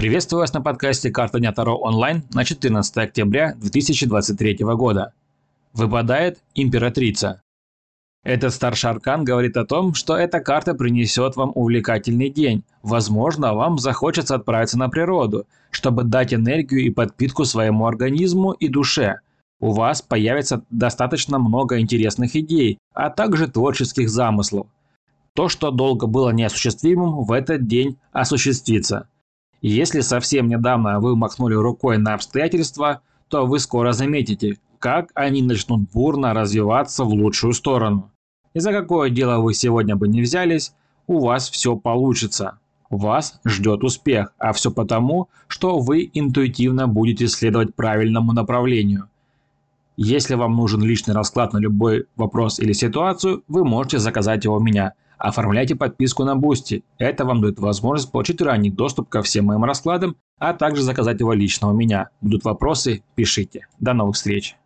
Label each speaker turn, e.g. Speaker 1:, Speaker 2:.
Speaker 1: Приветствую вас на подкасте «Карта Дня Таро онлайн» на 14 октября 2023 года. Выпадает императрица. Этот старший аркан говорит о том, что эта карта принесет вам увлекательный день. Возможно, вам захочется отправиться на природу, чтобы дать энергию и подпитку своему организму и душе. У вас появится достаточно много интересных идей, а также творческих замыслов. То, что долго было неосуществимым, в этот день осуществится – если совсем недавно вы махнули рукой на обстоятельства, то вы скоро заметите, как они начнут бурно развиваться в лучшую сторону. И за какое дело вы сегодня бы не взялись, у вас все получится. Вас ждет успех, а все потому, что вы интуитивно будете следовать правильному направлению. Если вам нужен личный расклад на любой вопрос или ситуацию, вы можете заказать его у меня – Оформляйте подписку на Boosty. Это вам дает возможность получить ранний доступ ко всем моим раскладам, а также заказать его лично у меня. Будут вопросы – пишите. До новых встреч!